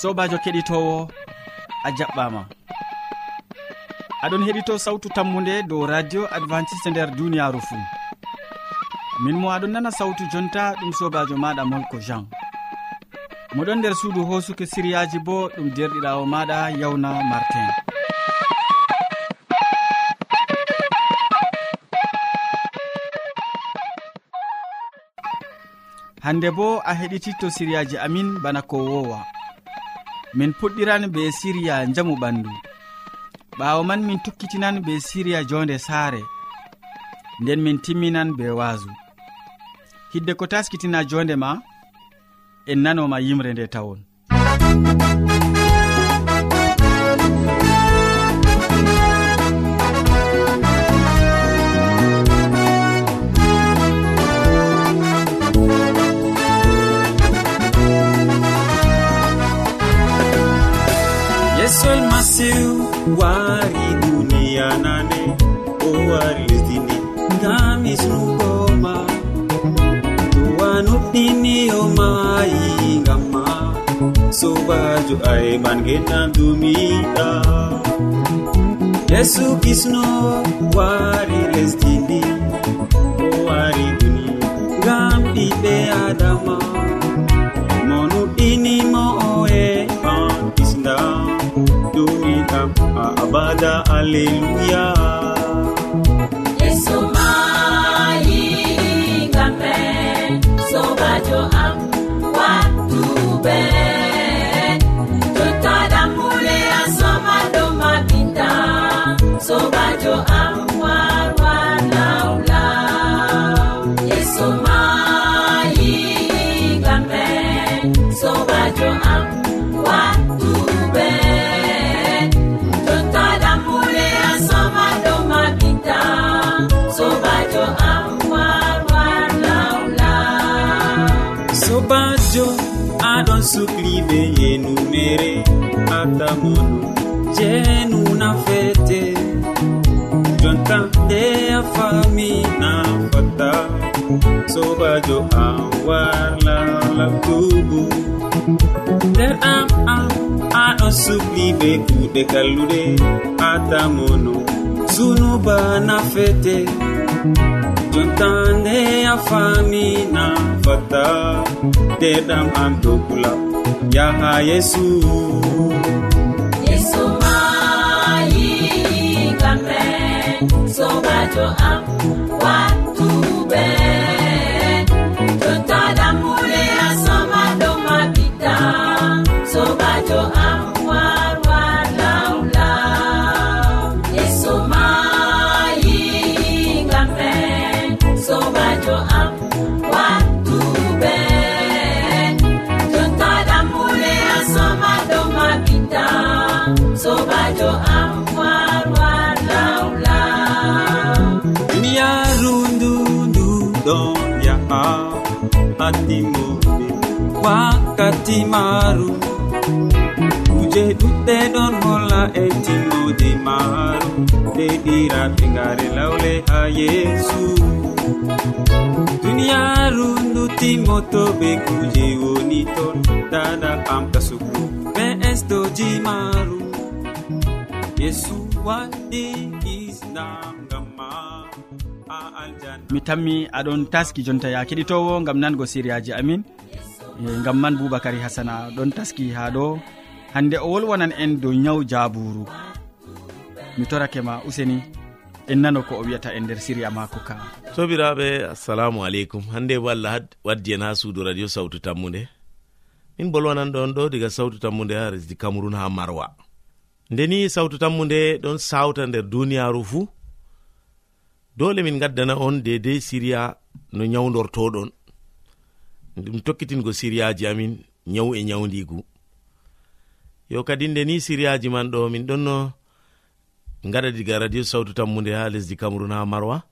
sobajo keɗitowo a jaɓɓama. Aɗon heɗito sawtu tammude dow radio adventiste nder duniyaru fuu. Min mo aɗon nana sawtu jonta ɗum sobajo maɗa molko jean. Moɗon nder suudu hosuki siriyaji bo ɗum derɗirawo maɗa yawna martin. Hande bo a heɗititto siriyaji amin bana ko wowa. min puɗɗiran be siriya jamu ɓandu. Ɓawo man min tukkitinan be siriya jonde saare nden min timminan be waasu. Hidde ko taskitina jonde ma en nanoma yimre nde tawon. yeesol masiw wari duniya nane o wari lesdini ngam hisnugoma duwa nuɗɗiniyomayi ngamma. Sobajo aeman genan dumiɗa yesu kisno wari lesdini o wari duni ngam ɓiɓɓe adama mo nuɗɗinimo jam a abada alleluya yesu mayi ngam sobajo am wattuɓe sobajo am. fami na fatta sobajo am warla labtugu nder am an aɗo subli be kuɗe kalluɗe. Atamono zunuba nafete jontande a fami na fatta ndeɗam am dokula yaha yesu. so macho am one two andimoɓe wakkati maru kuje ɗuɗɗe ɗon holla e timmode maru nde ɗiraɓe ngare lawle ha yeesu. Duniyaru ndu timmotoɓe kuje woni ton. Dada amta sukru be estoji maru yesu waɗi islam ngam mi tammi aɗon taski jonta ya keɗitowo gam nango siriyaji amin. E, gam man boubacary hasana ɗon taski ha ɗo. Hande o wolwonan en dow ñaw jaburu mi torakema useni en nano ko o wiyata e nder siriya mako ka. Sobiraɓe assalamu aleykum. Hande bo allah waddi en ha suudu radio sawtu tammude min bolwanan ɗon ɗo diga sawtu tammude ha resdi cameron ha marwa. Ndeni sawtu tammude ɗon sawta nder duniyaru fuu. dole min gaddana on dedei siriya no nyawdortoɗon ɗum tokkitingo siriyaji amin nyawu e nyawdigu yo kadi nde ni siriyaji man ɗo min ɗonno gaɗa diga radio sawtu tammude ha lesdi cameron ha marwa.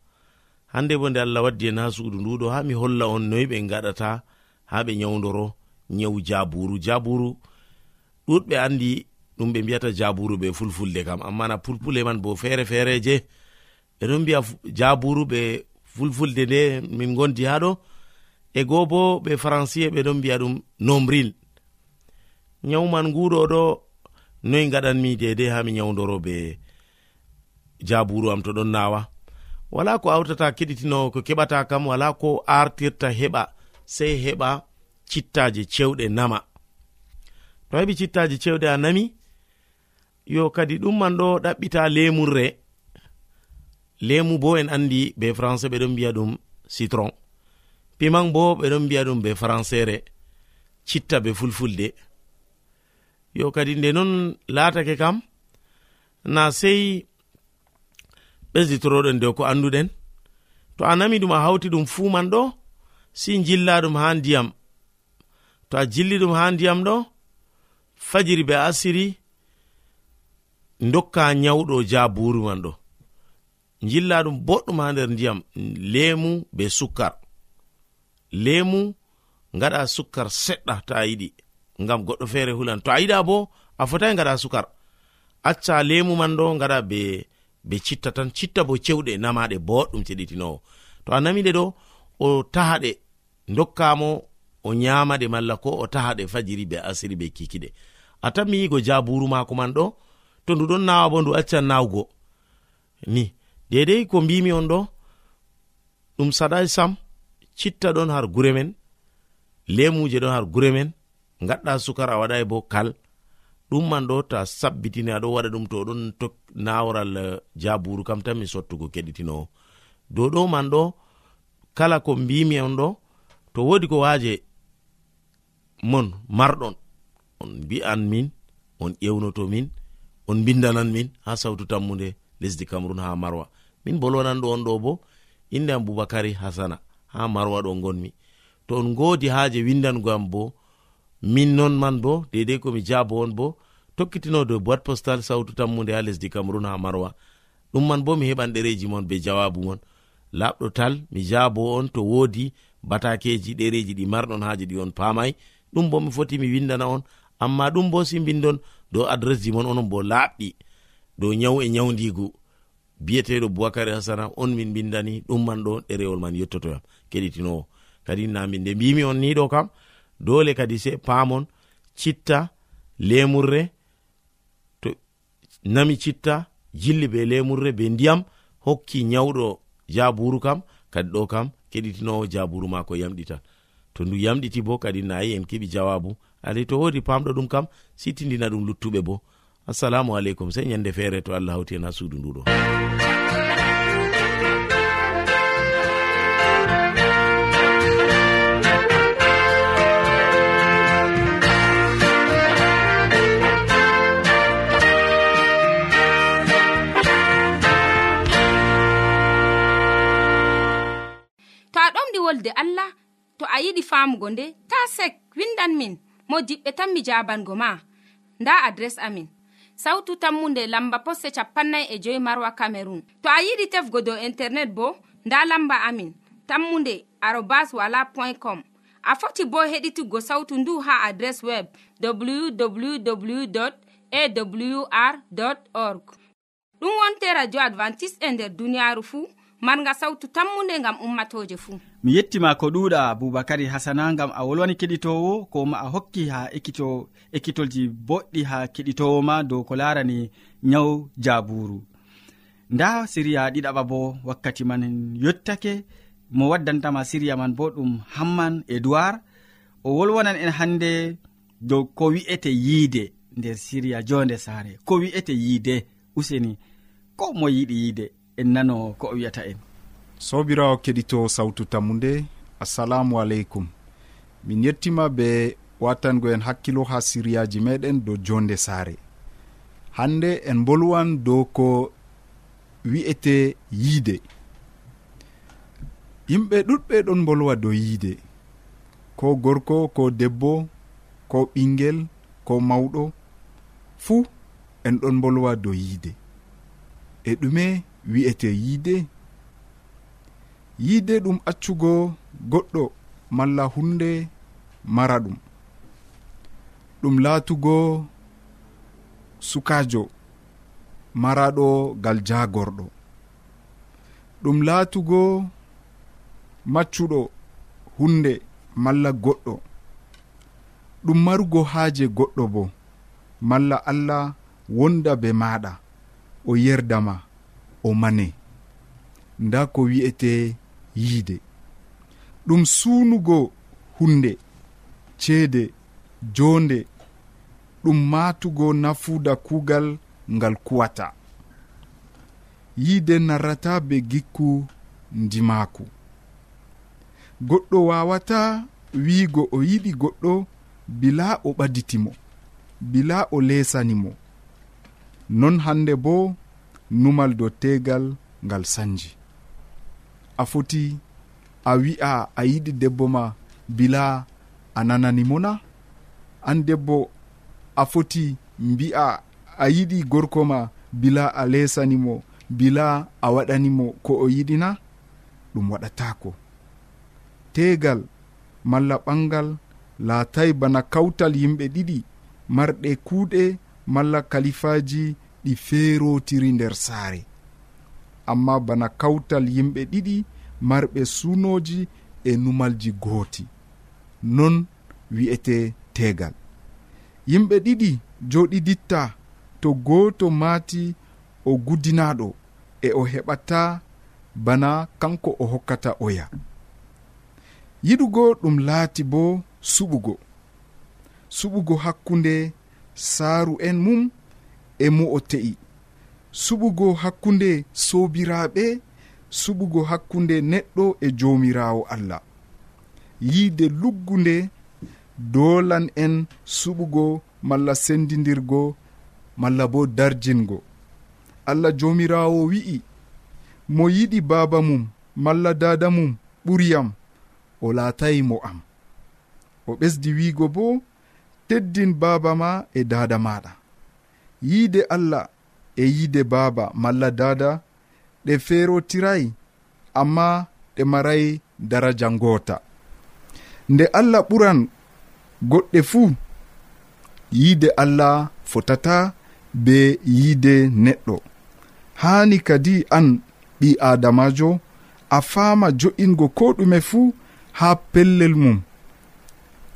Hande bo nde allah waddi en ha suudu nduɗo ha mi holla on noyi ɓe gaɗata ha ɓe nyawdoro nyawu jaburu jaburu ɗuɗɓe andi ɗum ɓe mbiyata jaburu ɓe fulfulde kam. Amma na pulpule man bo feere feereje ɓeɗon mbiya jaburu ɓe fulfulde nde min gondi ha ɗo. E goo bo ɓe françie ɓeɗon mbiya ɗum nombril. Nyawman nguɗo ɗo noyi gaɗanmi dedei ha mi nyawdoro be jaburu am to ɗon nawa wala ko awtata keɗitino ko keɓata kam wala ko artirta heɓa sei heɓa cittaje cewɗe nama. To heɓi cittaje cewɗe a nami yo kadi ɗumman ɗo ɗaɓɓita lemurre lemu bo en andi be français ɓeɗon mbiya ɗum citron. Piman bo ɓeɗon mbiya ɗum be françaire citta be fulfulde. Yo kadi nde non latake kam na sei ɓesditoroɗen dow ko anduɗen. To a nami ɗum a hawti ɗum fuu man ɗo si jilla ɗum ha ndiyam. To a jilli ɗum ha ndiyam ɗo fajiri be asiri dokka nyawɗo jaburu man ɗo. jilla ɗum boɗɗum ha nder ndiyam lemu be sukkar. Lemu ngaɗa sukkar seɗɗa to a yiɗi ngam goɗɗo feere hulan. To a yiɗa bo a fotai ngaɗa sukar acca lemu man ɗo ngaɗa be be citta tan citta bo cewɗe namaɗe boɗɗum ceɗitinowo to a namiɗe ɗo o tahaɗe dokkamo o nyamaɗe malla ko o tahaɗe fajiri be asiri be kikiɗe. A tan mi yigo jaburu mako man ɗo to ndu ɗon nawa bo ndu accan nawugo. Ni dedei ko mbimi on ɗo ɗum saɗai sam citta ɗon har gure men lemuje ɗon har gure men gaɗɗa sukar a waɗai bo kal. Ɗum man ɗo ta sabbitini aɗo waɗa ɗum to ɗon naworal eh, jaburu kam tan mi sottugo keɗitinowo dow ɗo man ɗo kala ko mbimi on ɗo to wodi ko waje mon marɗon. On mbi'an min on ƴewnoto min on bindanan min ha sawtu tammude lesdi cameron ha marwa. min bolwananɗo on ɗo bo inde am boubacary hasana ha marwa ɗo gonmi to on godi haaje windango am bo min non man bo dedei komi jabo on bo tokkitino dow boit postal sawtu tammude ha lesdi cameron ha marwa. Ɗum man bo mi heɓan ɗereji mon be jawabu mon. Laɓɗo tal mi jabo on to wodi batakeji ɗereji ɗi marɗon haji ɗi on pamai ɗum bo mi foti mi windana on amma ɗum bo si bindon dow adres ji mon onon bo laaɓɗi dow nyawu e nyawdigu biyeteɗo boubacary hasana on min bindani ɗumman ɗo ɗerewol man yettotoyam keɗitinowo. Kadi nami nde mbimi on ni ɗo kam dole kadi se paamon citta lemurre to nami citta jilli be lemurre be ndiyam hokki nyawɗo jaburu kam kadi ɗo kam keɗitinowo jaburu mako yamɗitan to ndu yamɗiti bo kadi nayi en keɓi jawabu. Adi to wodi pamɗo ɗum kam sittidina ɗum luttuɓe bo. assalamu aleykum sey ñande feere to allah hawti hen ha suudu nduɗo wolde allah to a yiɗi famugo nde ta sek windan min mo diɓɓe tan mi jabango ma. Nda adres amin. sautu tammunde lamba posse capannay e joyi marwa camerun to a yiɗi tefgo dow internet bo nda lamba amin. Tammunde arobas wala point com. A foti bo heɗituggo sautu ndu ha adres web www awr org. Ɗum wonte radio advantice'e e nder duniyaaru fuu marga sawtu tammunde gam ummatoje fuu. Mi yettima ko ɗuuɗa boubacary hasana gam a wolwani keɗitowo ko ma a hokki ha ekkito ekkitolji boɗɗi ha keɗitowo ma dow ko larani nyaw jaburu nda siriya ɗiɗaɓa bo wakkati man yottake mo waddantama siriya man bo ɗum hamman edoird o wolwonan en hande dow ko wi'ete yiide nder siriya jonde saare ko wi'ete yiide useni ko mo yiɗi yiide. en nano ko o wiyata en. Sobirawo keɗito sawtu tammude assalamu aleykum. Min yettima be watango en hakkilo ha siriyaji meɗen dow jonde saare. Hande en bolwan dow ko wi'ete yiide. Yimɓe ɗuɗɓe ɗon bolwa dow yiide. Ko gorko ko debbo ko ɓingel ko mawɗo. Fuu en ɗon bolwa dow yiide. E ɗume wi'ete yiide. Yiide ɗum accugo goɗɗo malla hunde mara ɗum. Ɗum laatugo sukajo maraɗo gal jagorɗo ɗum laatugo maccuɗo hunde malla goɗɗo. Ɗum marugo haaje goɗɗo bo malla allah wonda be maɗa o yerdama. o mane. Nda ko wi'ete yiide. Ɗum suunugo hunde ceede jonde ɗum maatugo nafuuda kuugal ngal kuwata. Yiide narrata be gikku ndimaaku. Goɗɗo waawata wiigo o yiɗi goɗɗo bila o ɓaditimo bila o leesani mo non hannde bo numal dow tegal ngal sanji. A foti a wi'a a yiɗi debbo ma bila a nananimo na? An debbo a foti mbi'a a yiɗi gorko ma bila a lesanimo bila a waɗanimo ko o yiɗina ɗum waɗatako. Tegal malla ɓangal laatay bana kawtal yimɓe ɗiɗi marɗe kuuɗe malla kalifaji ɗi feerotiri nder saare. Amma bana kawtal yimɓe ɗiɗi marɓe sunoji e numalji gooti. Non wi'ete tegal yimɓe ɗiɗi joɗiditta to gooto maati o gudinaɗo e o heɓata bana kanko o hokkata oya. Yiɗugo ɗum laati bo suɓugo. Suɓugo hakkunde saaru en mum e mo o te'i. Suɓugo hakkunde sobiraɓe suɓugo hakkunde neɗɗo e jomirawo allah. Yiide luggunde dolan en suɓugo malla sendidirgo malla bo darjingo. Allah jomirawo wi'i mo yiɗi baba mum malla dada mum ɓuriyam o laatayi mo am. O ɓesdi wiigo bo teddin baba ma e dada maɗa yiide allah e yiide baaba malla dada ɗe feerotiray amma ɗe maray daraja ngoota nde allah ɓuran goɗɗe fuu yiide allah fotata be yiide neɗɗo. Haani kadi an ɓi adamajo a faama jo'ingo ko ɗume fuu haa pellel mum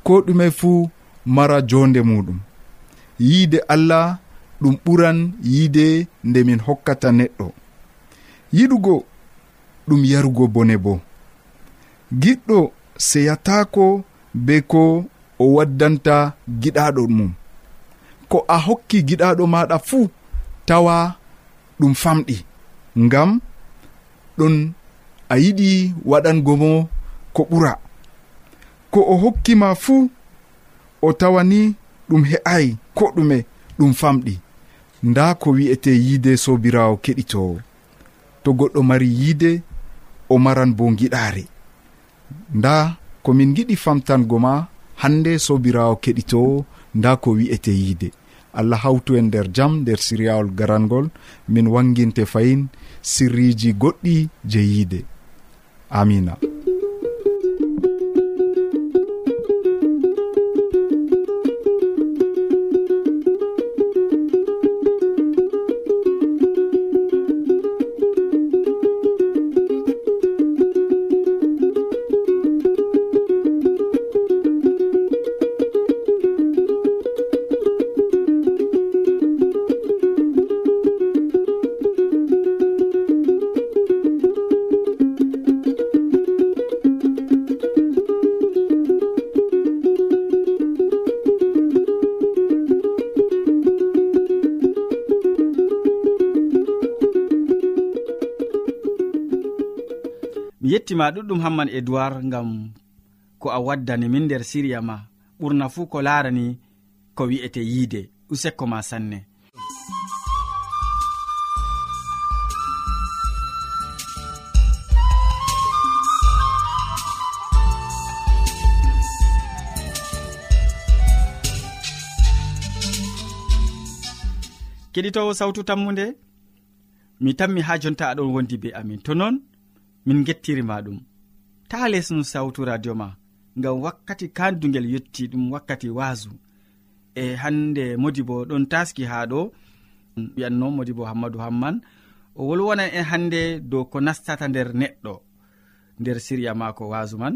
ko ɗume fuu mara jonde muɗum. Yiide allah ɗum ɓuran yiide nde min hokkata neɗɗo. Yiɗugo ɗum yarugo bone bo. Giɗɗo seyatako be ko o waddanta giɗaɗo mum. Ko a hokki giɗaɗo maɗa fuu tawa ɗum famɗi ngam ɗon a yiɗi waɗango mo ko ɓura. Ko o hokkima fuu o tawani ɗum he'ai ko ɗume ɗum famɗi. nda ko wi'ete yiide sobirawo keɗitowo to goɗɗo mari yiide o maran bo giɗaare nda komin giɗi famtango ma hande sobirawo keɗitowo nda ko wi'ete yiide. Allah hawtu en nder jam nder siriyawol garangol min wanginte fayin sirriji goɗɗi je yiide. Amina ma ɗuɗɗum hamman edoird ngam ko a waddani min nder siriya ma ɓurna fuu ko larani ko wi'ete yiide usekko ma sanne. Keɗitowo sawtu tammude mi tanmi ha jonta aɗon wondi be amin. To noon min gettirima ɗum. Ta lesnu sawtu radio ma ngam wakkati kandugel yetti ɗum wakkati waasu. E hande modi bo ɗon taski ha ɗo mm, wiyanno modi bo hammadou hamman o wolwonan en hande dow ko nastata nder neɗɗo nder siriya mako waasu man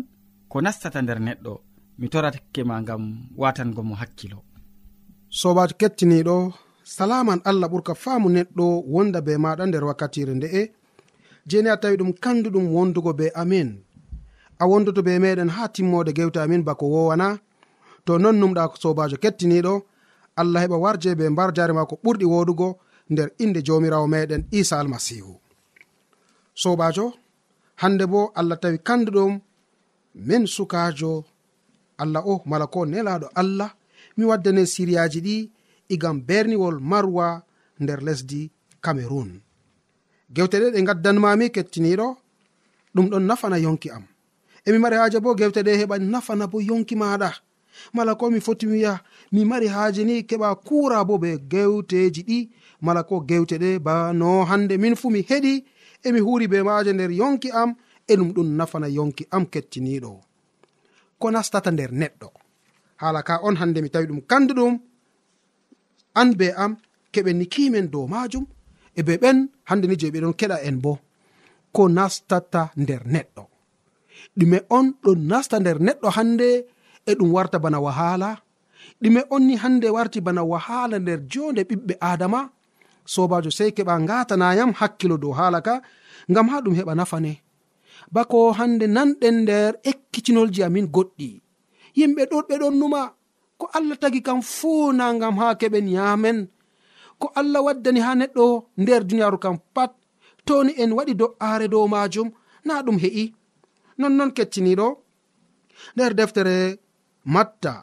ko nastata nder neɗɗo. Mi torake ma ngam watangomo hakkilo. Sobajo kettiniɗo salaman allah ɓurka faamu neɗɗo wonda be maɗa nder wakkatire nde'e jeni a tawi ɗum kanduɗum wondugo be amin. A wondoto be meɗen ha timmode gewte amin bako wowana. To non numɗa sobajo kettiniɗo allah heɓa warje be mbar jare ma ko ɓurɗi woɗugo nder inde jomirawo meɗen isa almasihu. Sobajo hande bo allah tawi kanduɗum min sukajo allah o mala ko nelaɗo allah mi waddane siriyaji ɗi igam berniwol marwa nder lesdi cameron gewte ɗe ɗe gaddanmami kettiniɗo ɗum ɗon nafana yonki am. Emi mari haaje bo gewte ɗe heɓa nafana bo yonki maɗa. Mala ko mi foti wiya mi mari haaje ni keɓa kura bo be gewteji ɗi. Mala ko gewte ɗe ba no hande min fu mi heɗi emi huri be maje nder yonki am e ɗum ɗum nafana yonki am kettiniɗo. Ko nastata nder neɗɗo. Hala ka on hande mi tawi ɗum kanduɗum an be am keɓen ni kimen dow majum e be ɓen hande ni je ɓeɗon keɗa en bo ko nastata nder neɗɗo. Ɗume on ɗon nasta nder neɗɗo hande e ɗum warta bana wahala. Ɗume on ni hande warti bana wahala nder jonde ɓiɓɓe adama sobajo sei keɓa gatanayam hakkilo dow hala ka ngam ha ɗum heɓa nafane bako hande nanɗen nder ekkitinolji amin goɗɗi. Yimɓe ɗon ɗon numa ko allah tagi kam fuu na ngam ha keɓen yamen ko allah waddani ha neɗɗo nder duniyaru kam pat toni en waɗi do'aare dow majum na ɗum he'i. Nonnon kettiniɗo nder deftere matta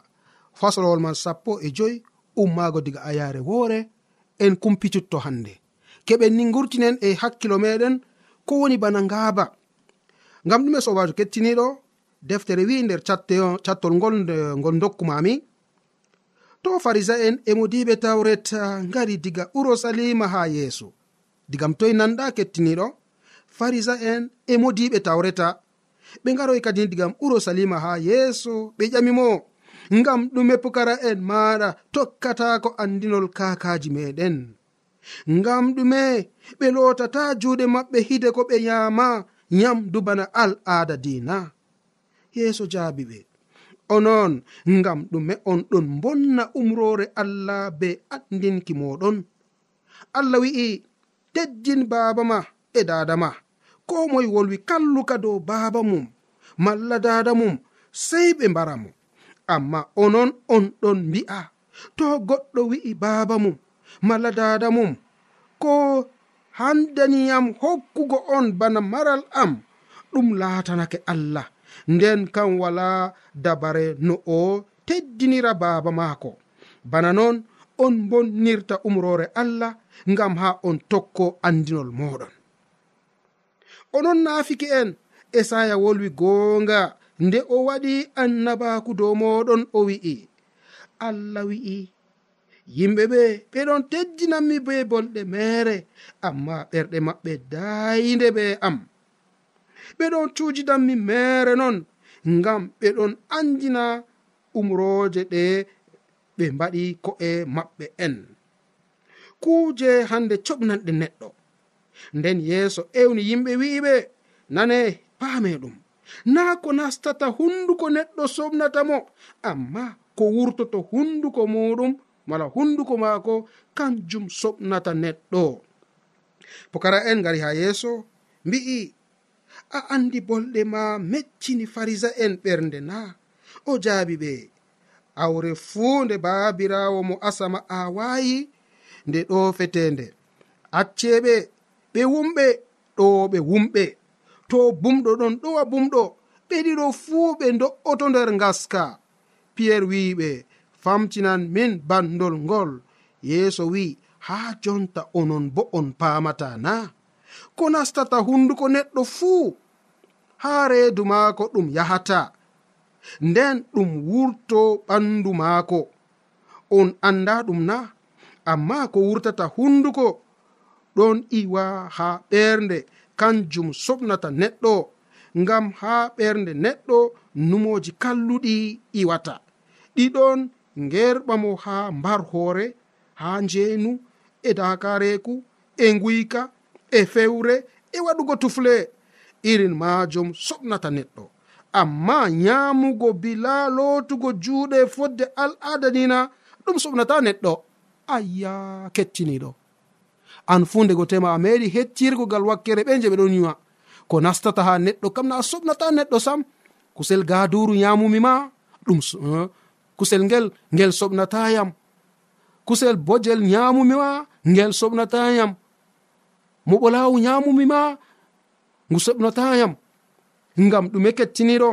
fasolowol man sappo e joyi ummaago diga ayaare woore en kumpititto hannde. Keɓen ni gurtinen e hakkilo meɗen ko woni bana ngaaba. Ngam ɗume sobajo kettiniɗo deftere wi nder cattol ngol ngol dokkumami to farisa'en e modiɓe tawret ah, ngari diga urusalima ha yeeso. Digam toye nanɗa kettiniɗo farisa'en e modiɓe tawreta. Ɓe ngaroy kadi digam urusalima ha yeeso ɓe ƴamimo ngam ɗume pukara en maɗa tokkata ko andinol kakaji meɗen ngam ɗume ɓe lotata juuɗe maɓɓe hide ko ɓe yama nyamdu bana al aada dina yeeso jaabi ɓe. onon ngam ɗume on ɗon bonna umrore allah be andinki moɗon. Allah wi'i teddin baaba ma e dada ma ko moye wolwi kalluka dow baaba mum malla dada mum sey ɓe mbara mo. Amma onon on ɗon mbi'a to goɗɗo wi'i baaba mum malla dada mum ko handaniyam hokkugo on bana maral am ɗum laatanake allah. nden kam wala dabare no o teddinira baaba maako. Bana noon on bonnirta umrore allah ngam ha on tokko andinol moɗon onon naafiki en esaya wolwi goonga nde o waɗi annabaku dow moɗon o wi'i. Allah wi'i. Yimɓe ɓe ɓeɗon teddinanmi be bolɗe mere amma ɓerɗe maɓɓe daayinde ɓe am. ɓeɗon cuujidanmi mere non ngam ɓeɗon andina umroje ɗe ɓe mbaɗi ko'e maɓɓe en. Kuuje hande coɓnanɗe neɗɗo. Nden yeeso ewni yimɓe wi'iɓe nane paame ɗum. Naa ko nastata hunduko neɗɗo somnata mo. Amma ko wurtoto hunduko muɗum mala hunduko maako kanjum soɓnata neɗɗo. Pokara en gari ha yeeso mbi'i a andi bolɗe ma meccini farisa en ɓernde na. O jaabi ɓe awre fuu nde baabirawo mo asama awayi nde ɗo fetende acceɓe ɓe wumɓe ɗo ɓe wumɓe. To bumɗo ɗon ɗowa bumɗo ɓe ɗiɗo fuu ɓe do'oto nder ngaska. Piyerre wi'iɓe famtinan min bandol ngol. Yeeso wi'i haa jonta onon bo on paamata na. Ko nastata hunduko neɗɗo fuu haa reedu maako ɗum yahata. Nden ɗum wurto ɓandu maako. On annda ɗum na amma ko wurtata hunduko ɗon iwa haa ɓernde kanjum soɓnata neɗɗo ngam haa ɓernde neɗɗo numoji kalluɗi iwata. Ɗiɗon ngerɓamo haa mbar hoore haa njeenu e dakareku e nguyka e fewre e waɗugo tufle. irin majum soɓnata neɗɗo. Amma nyamugo bila lotugo juuɗe fodde al'ada nina ɗum soɓnata neɗɗo. Ayya kettiniɗo. An fu ndego tema a meɗi hettirgogal wakkere ɓe je ɓe ɗon yiwa ko nastata ha neɗɗo kam na a soɓnata neɗɗo sam. Kusel gaduru yamumima ɗum eh, kusel ngel ngel soɓnatayam kusel bojel yamumima ngel soɓnatayam moɓolawu yamumima ngu soɓnotayam ngam ɗume kettiniɗo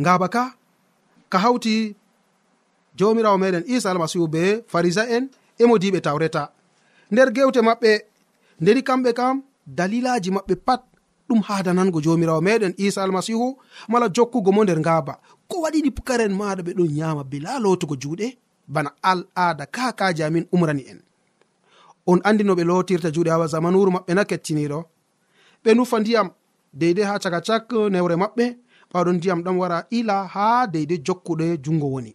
ngaba ka ka hawti jomirawo meɗen isa almasihu be farisa en emodiɓe tawreta. Nder gewte maɓɓe nderi kamɓe kam dalilaji maɓɓe pat ɗum hadanango jomirawo meɗen isa almasihu mala jokkugo mo nder ngaba ko waɗiɗi pukaren maɗa ɓe ɗon yama bila lotugo juuɗe bana al ada kakaji amin umrani en. On andi no ɓe lotirta juuɗe hawa zamanuru maɓɓe na kettiniɗo ɓe nufa ndiyam deydey ha caka cak eh, newre maɓɓe. Ɓaɗon ndiyam ɗam wara ila ha deydey jokkuɗe jungo woni.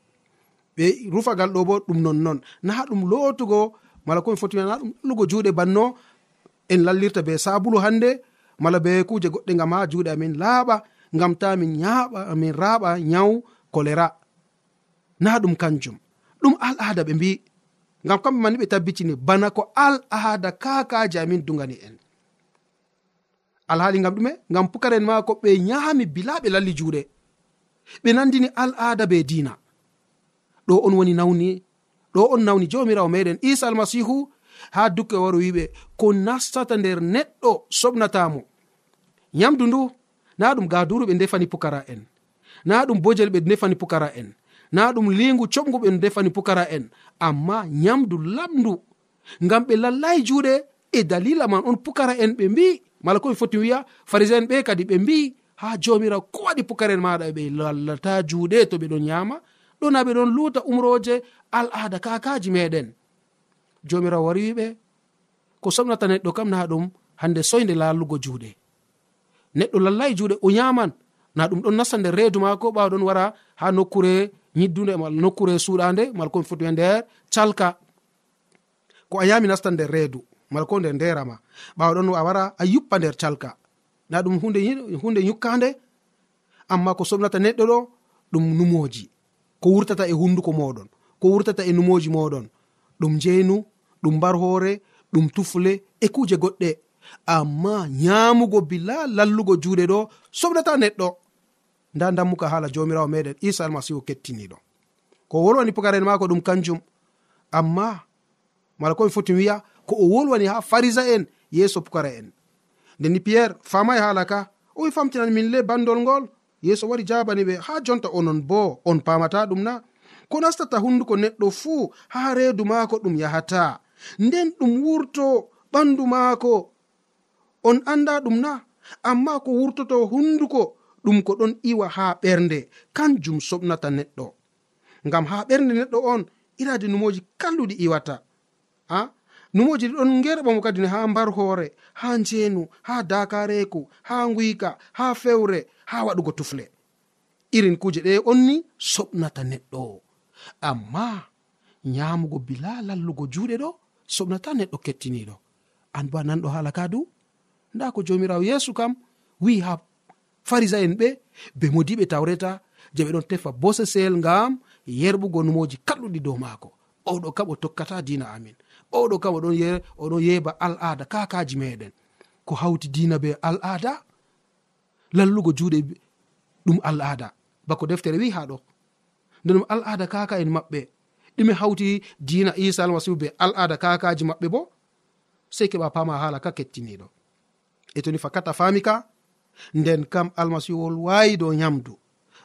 Ɓe rufagal ɗo bo ɗum nonnon. Na ɗum lootugo mala komi foti na ɗum ɗugo juuɗe banno en lallirta be sabulu hannde mala be kuje goɗɗe gam ha juuɗe amin laaɓa gam ta min yaɓa min raɓa nyawu kolera. Na ɗum kanjum. Ɗum al al'ada ɓe mbi. Gam kamɓe mani ɓe tabbitini bana ko al al'ada kakaji amin dugani en. alhaali gam ɗume gam pukaren maako ɓe nyaami bila ɓe lalli juuɗe. Ɓe nandini al al'aada be diina. Ɗo on woni nawni ɗo on nawni jawmirawo meɗen isa almasihu ha dukke waro wiɓe ko nastata nder neɗɗo soɓnatamo nyamdu ndu na ɗum gaduru ɓe ndefani pukara en na ɗum bojel ɓe ndefani pukara en na ɗum lingu coɓgu ɓe ndefani pukara en amma nyamdu lamdu ngam ɓe lallayi juuɗe e dalila man on pukara en ɓe mbi. mala komi foti wiya pharisien ɓe kadi ɓe mbi ha jomirawo ko waɗi pukaren maɗa ɓe lallata juuɗe to ɓe ɗon yama ɗona ɓe ɗon luta umroje al ada kakaji meɗen. Jomirawo wari wiɓe ko somnata neɗɗo kam na ɗum hande soyde lallugo juuɗe. Neɗɗo lallayi juuɗe o yaman na ɗum ɗon nasta nder reedu mako ɓawa ɗon wara ha nokkure yiddude mal nokkure suuɗade mala komi foti wiya nder calka. Ko a yami nasta nder reedu. mala ko nder nderama ɓawa ɗon a wara a yuppa nder calka. Na ɗum hunde yukkande amma ko somnata neɗɗo ɗo ɗum numoji. Ko wurtata e hunduko moɗon. Ko wurtata e numoji moɗon. Ɗum jeynu ɗum mbar hoore ɗum tufle e kuje goɗɗe. Amma nyamugo bila lallugo juuɗe ɗo soɓnata neɗɗo. Nda dammuka haala jomirawo meɗen isa almasihu kettiniɗo. Ko wolwani pukaren mako ɗum kanjum. Amma mala komi foti wiya ko o wolwani ha farisa en yeeso pukara en. Ndeni pierre famay haala ka o wi famtinan min le bandol ngol yeeso wari jabani ɓe ha jonta onon bo on pamata ɗum na. Ko nastata hunduko neɗɗo fuu ha reedu maako ɗum yahata. Nden ɗum wurto ɓandu maako on anda ɗum na. Amma ko wurtoto hunduko ɗum ko ɗon iwa ha ɓernde kanjum soɓnata neɗɗo. Ngam ha ɓernde neɗɗo on irade numoji kalluɗi iwata. A numoji ɗi ɗon gerɓamo kadi ha mbar hoore ha njeenu ha dakareko ha nguyka ha fewre ha waɗugo tufle. Irin kuje ɗe on ni soɓnata neɗɗo. Amma nyamugo bila lallugo juuɗe ɗo soɓnata neɗɗo kettiniɗo. An bo a nanɗo haala ka du? Nda ko jomirawo yeesu kam wi ha farisa en ɓe be modiɓe tawreta je ɓe ɗon tefa bosesel ngam yerɓugo numoji kaɗɗuɗi dow maako. Oɗo kam o tokkata dina amin. oɗo kam oɗon oɗon yeba al ada kakaji meɗen ko hawti dina be al ada lallugo juuɗe ɗum al ada bako deftere wi ha ɗo. Nde ɗum al ada kaka en maɓɓe. Ɗume hawti dina isa almasihu be al ada kakaji maɓɓe bo sei keɓa pama hala ka kettiniɗo e toni fakata fami ka nden kam almasihuwol waawi dow nyamdu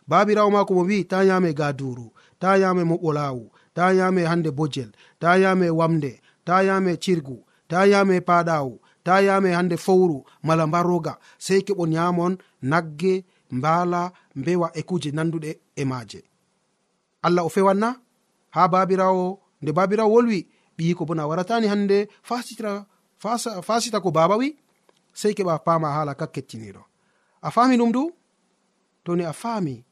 babirawo mako mo wi ta yame gaduru ta yame moɓo laawu ta yame hande bojel ta yame wamde ta yame cirgu ta yame paɗawu ta yame hande fowru mala mbaroga. Sei keɓon yamon nagge mbala mbewa e kuje nanduɗe e maje. Allah o fewanna? Ha babirawo nde babirawo wolwi ɓiyiko bona waratani hande fasitira fasita ko baba wi? Sei keɓa pama hala ka kettiniɗo. A fami ɗum du? To ni a fami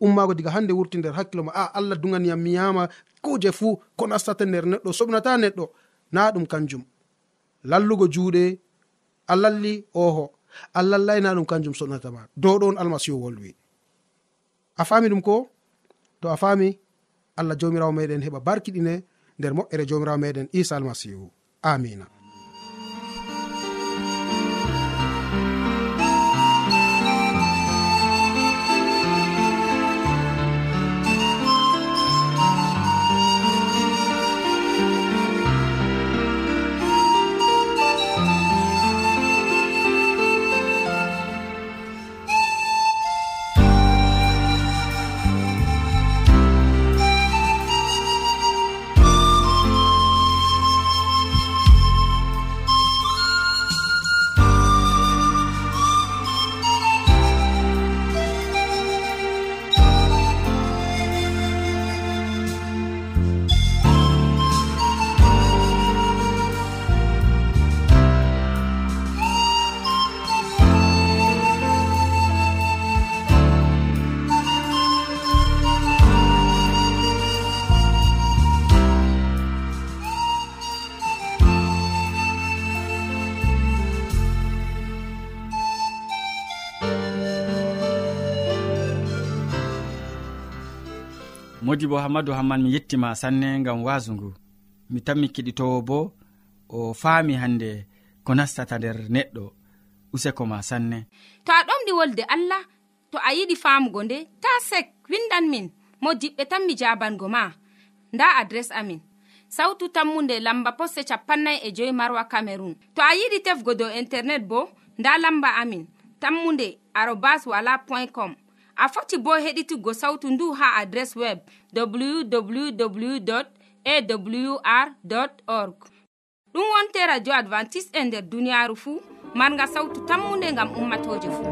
ummago diga hande wurti nder hakkilo ma a allah duganiyam mi yama kuje fuu ko nastata nder neɗɗo soɓnata neɗɗo. na ɗum kanjum. Lallugo juuɗe a lalli oho a lallay na ɗum kanjum sonnatama dow ɗon almasihu wolwi a fami ɗum ko? To a fami allah jawmirawo meɗen heɓa barkiɗine nder moƴƴere jawmirawo meɗen isa almasihu. Amina. modi bo hammadou hamman mi yettima sanne gam wasu ngu mi tanmi keɗitowo bo o faami hande ko nastata nder neɗɗo useko ma sanne. To a ɗomɗi wolde allah to a yiɗi famugo nde ta sek windan min mo diɓɓe tan mi jabango ma. Nda adres amin. Sautu tammunde lamba poste capannay e joyi marwa camerun to a yiɗi tefgo dow internet bo nda lamba amin. Tammunde arobas wala point com. a foti bo heɗituggo sautu ndu ha adres web www awr org. Ɗum wonte radio advantice'e e nder duniyaaru fuu marga sautu tammunde ngam ummatoje fuu.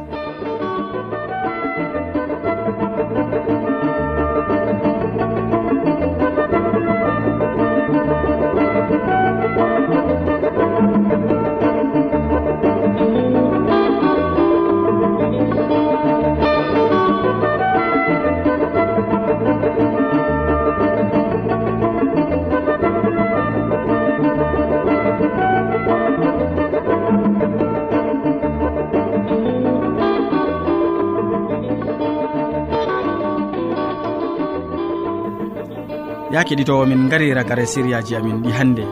ya keɗitowo min gari ragare siriyaji amin ɗi hannde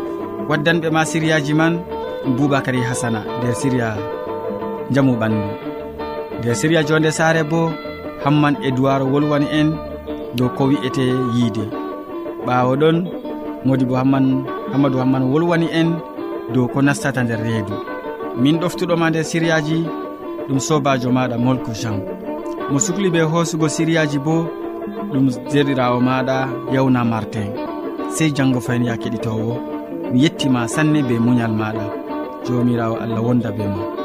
waddanɓe ma siriyaji man boubacary hasana nder siriya jamu ɓandu. Nder siriya jonde saare bo hamman edoird wolwani en dow ko wi'ete yiide. Ɓawo ɗon modi bo hamman hammadou hamman wolwani en dow ko nastata nder reedu. Min ɗoftuɗoma nder siriyaji ɗum sobajo maɗa molko jean. Mo sukli ɓe hoosugo siriyaji bo ɗum derirawo maɗa yawna martin. Sey janggo fayin ya keɗitowo. Mi yettima sanne be muñal maɗa. Jomirawo allah wonda be ma